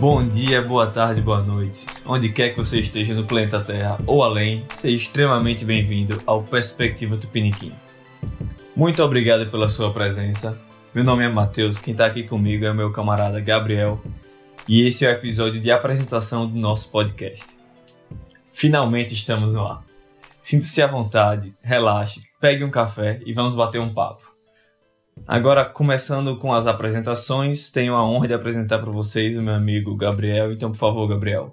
Bom dia, boa tarde, boa noite. Onde quer que você esteja no planeta Terra ou além, seja extremamente bem-vindo ao Perspectiva Tupiniquim. Muito obrigado pela sua presença. Meu nome é Matheus, quem está aqui comigo é meu camarada Gabriel, e esse é o episódio de apresentação do nosso podcast. Finalmente estamos no ar. Sinta-se à vontade, relaxe, pegue um café e vamos bater um papo. Agora, começando com as apresentações, tenho a honra de apresentar para vocês o meu amigo Gabriel. Então, por favor, Gabriel,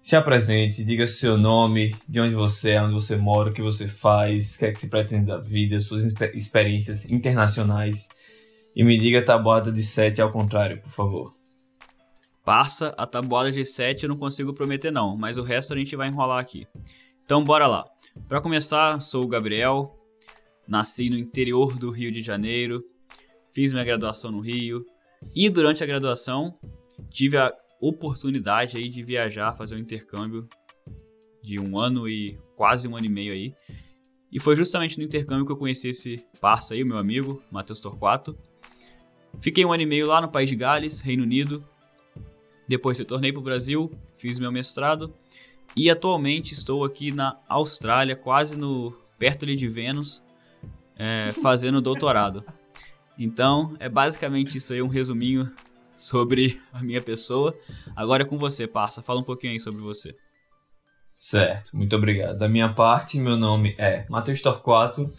se apresente, diga seu nome, de onde você é, onde você mora, o que você faz, o que é que se pretende da vida, suas experiências internacionais. E me diga a tabuada de 7 ao contrário, por favor. Passa, a tabuada de 7 eu não consigo prometer não, mas o resto a gente vai enrolar aqui. Então bora lá. Para começar, sou o Gabriel, Nasci no interior do Rio de Janeiro, fiz minha graduação no Rio e durante a graduação tive a oportunidade aí de viajar, fazer um intercâmbio de um ano e quase um ano e meio aí. E foi justamente no intercâmbio que eu conheci esse parça aí, meu amigo, Matheus Torquato. Fiquei um ano e meio lá no País de Gales, Reino Unido. Depois retornei para o Brasil, fiz meu mestrado e atualmente estou aqui na Austrália, quase no perto ali de Vênus, é, fazendo doutorado. Então, é basicamente isso aí, um resuminho sobre a minha pessoa. Agora é com você, parça. Fala um pouquinho aí sobre você. Certo, muito obrigado. Da minha parte, meu nome é Matheus Torquato.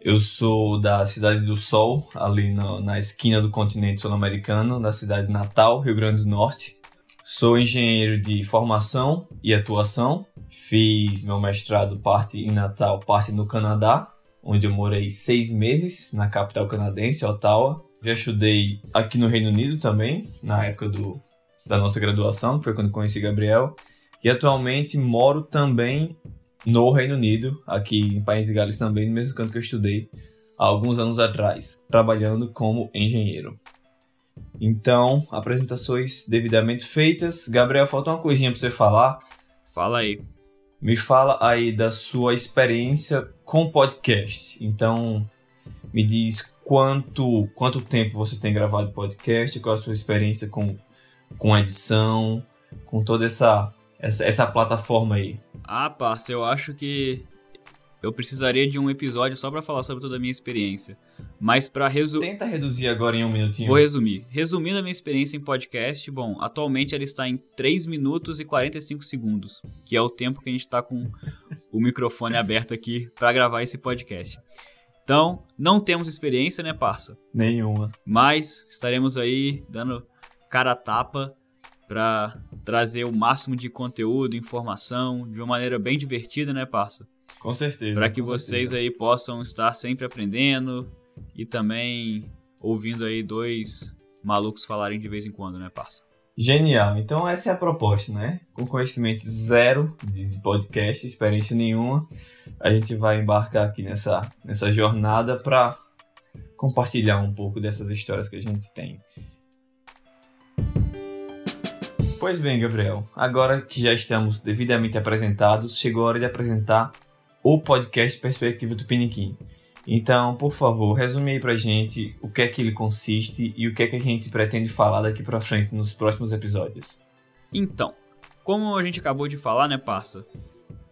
Eu sou da Cidade do Sol, ali no, na esquina do continente sul-americano, da cidade de Natal, Rio Grande do Norte. Sou engenheiro de formação e atuação. Fiz meu mestrado parte em Natal, parte no Canadá onde eu morei seis meses na capital canadense, Ottawa. Já estudei aqui no Reino Unido também, na época do, da nossa graduação, que foi quando conheci Gabriel. E atualmente moro também no Reino Unido, aqui em País de Gales também, no mesmo canto que eu estudei há alguns anos atrás, trabalhando como engenheiro. Então, apresentações devidamente feitas. Gabriel, falta uma coisinha para você falar. Fala aí. Me fala aí da sua experiência com podcast. Então, me diz quanto, quanto tempo você tem gravado podcast, qual a sua experiência com, com edição, com toda essa, essa, essa plataforma aí. Ah, parça, eu acho que eu precisaria de um episódio só para falar sobre toda a minha experiência. Mas para resumir. Tenta reduzir agora em um minutinho. Vou resumir. Resumindo a minha experiência em podcast, bom, atualmente ela está em 3 minutos e 45 segundos, que é o tempo que a gente está com o microfone aberto aqui para gravar esse podcast. Então, não temos experiência, né, parça? Nenhuma. Mas estaremos aí dando cara a tapa para trazer o máximo de conteúdo, informação, de uma maneira bem divertida, né, parça? Com certeza. Para que vocês certeza. aí possam estar sempre aprendendo e também ouvindo aí dois malucos falarem de vez em quando, né, parça? Genial. Então essa é a proposta, né? Com conhecimento zero de podcast, experiência nenhuma, a gente vai embarcar aqui nessa, nessa jornada para compartilhar um pouco dessas histórias que a gente tem. Pois bem, Gabriel, agora que já estamos devidamente apresentados, chegou a hora de apresentar o podcast Perspectiva Tupiniquim. Então, por favor, resume aí pra gente o que é que ele consiste e o que é que a gente pretende falar daqui pra frente nos próximos episódios. Então, como a gente acabou de falar, né, Passa?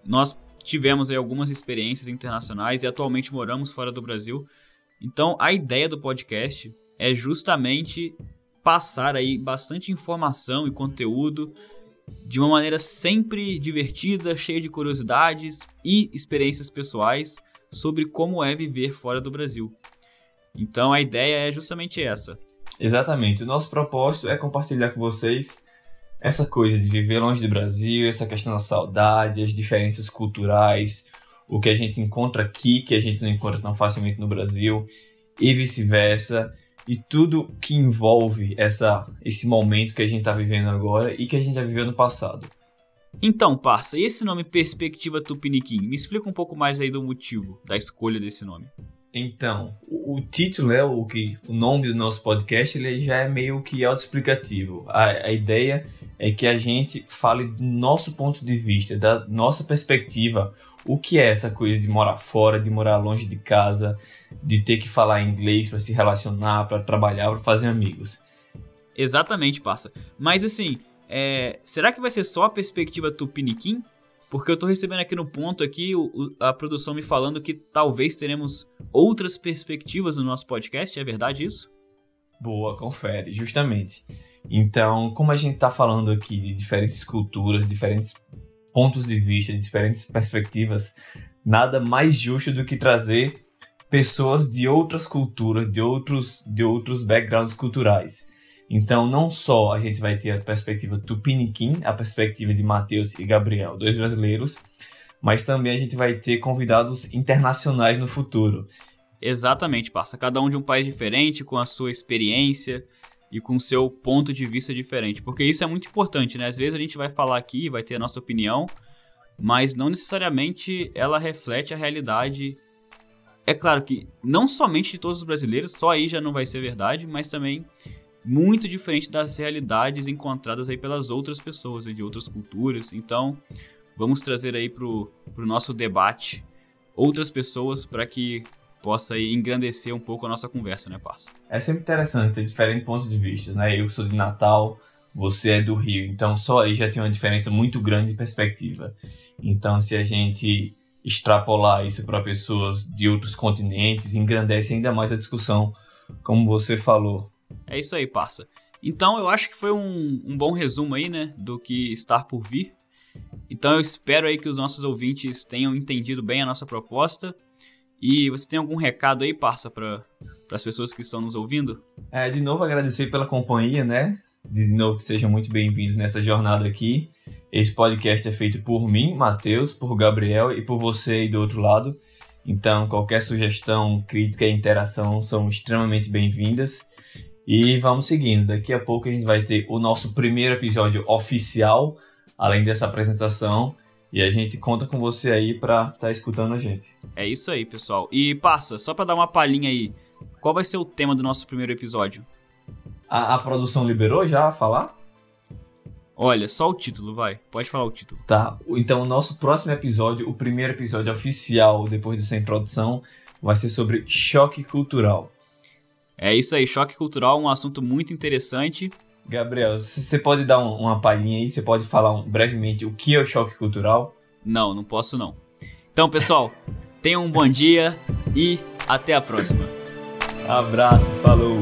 Nós tivemos aí algumas experiências internacionais e atualmente moramos fora do Brasil. Então, a ideia do podcast é justamente passar aí bastante informação e conteúdo de uma maneira sempre divertida, cheia de curiosidades e experiências pessoais sobre como é viver fora do Brasil. Então a ideia é justamente essa. Exatamente. O nosso propósito é compartilhar com vocês essa coisa de viver longe do Brasil, essa questão da saudade, as diferenças culturais, o que a gente encontra aqui que a gente não encontra tão facilmente no Brasil e vice-versa e tudo que envolve essa, esse momento que a gente está vivendo agora e que a gente já viveu no passado. Então, parça, e esse nome Perspectiva Tupiniquim? Me explica um pouco mais aí do motivo da escolha desse nome. Então, o, o título, é o, que, o nome do nosso podcast, ele já é meio que autoexplicativo. A, a ideia é que a gente fale do nosso ponto de vista, da nossa perspectiva, o que é essa coisa de morar fora, de morar longe de casa, de ter que falar inglês para se relacionar, para trabalhar, para fazer amigos. Exatamente, passa. Mas assim, é, será que vai ser só a perspectiva tupiniquim? Porque eu tô recebendo aqui no ponto aqui o, a produção me falando que talvez teremos outras perspectivas no nosso podcast, é verdade isso? Boa, confere, justamente. Então, como a gente está falando aqui de diferentes culturas, diferentes pontos de vista, diferentes perspectivas, nada mais justo do que trazer pessoas de outras culturas, de outros, de outros backgrounds culturais. Então, não só a gente vai ter a perspectiva tupiniquim, a perspectiva de Matheus e Gabriel, dois brasileiros, mas também a gente vai ter convidados internacionais no futuro. Exatamente, passa cada um de um país diferente, com a sua experiência e com o seu ponto de vista diferente, porque isso é muito importante, né? Às vezes a gente vai falar aqui, vai ter a nossa opinião, mas não necessariamente ela reflete a realidade. É claro que não somente de todos os brasileiros, só aí já não vai ser verdade, mas também muito diferente das realidades encontradas aí pelas outras pessoas de outras culturas. Então, vamos trazer aí pro, pro nosso debate outras pessoas para que possa aí engrandecer um pouco a nossa conversa, né, parça? É sempre interessante ter diferentes pontos de vista, né? Eu sou de Natal, você é do Rio, então só aí já tem uma diferença muito grande de perspectiva. Então, se a gente extrapolar isso para pessoas de outros continentes, engrandece ainda mais a discussão, como você falou. É isso aí, parça. Então eu acho que foi um, um bom resumo aí, né, do que está por vir. Então eu espero aí que os nossos ouvintes tenham entendido bem a nossa proposta. E você tem algum recado aí, parça, para as pessoas que estão nos ouvindo? É, de novo agradecer pela companhia, né? De novo que sejam muito bem-vindos nessa jornada aqui. Esse podcast é feito por mim, Matheus, por Gabriel e por você aí do outro lado. Então, qualquer sugestão, crítica e interação são extremamente bem-vindas. E vamos seguindo. Daqui a pouco a gente vai ter o nosso primeiro episódio oficial, além dessa apresentação. E a gente conta com você aí pra estar tá escutando a gente. É isso aí, pessoal. E passa, só pra dar uma palhinha aí, qual vai ser o tema do nosso primeiro episódio? A, a produção liberou já a falar? Olha, só o título, vai. Pode falar o título. Tá. Então, o nosso próximo episódio, o primeiro episódio oficial depois dessa introdução, vai ser sobre choque cultural. É isso aí, choque cultural, um assunto muito interessante. Gabriel, você pode dar um, uma palhinha aí? Você pode falar um, brevemente o que é o choque cultural? Não, não posso não. Então, pessoal, tenham um bom dia e até a próxima. Abraço, falou!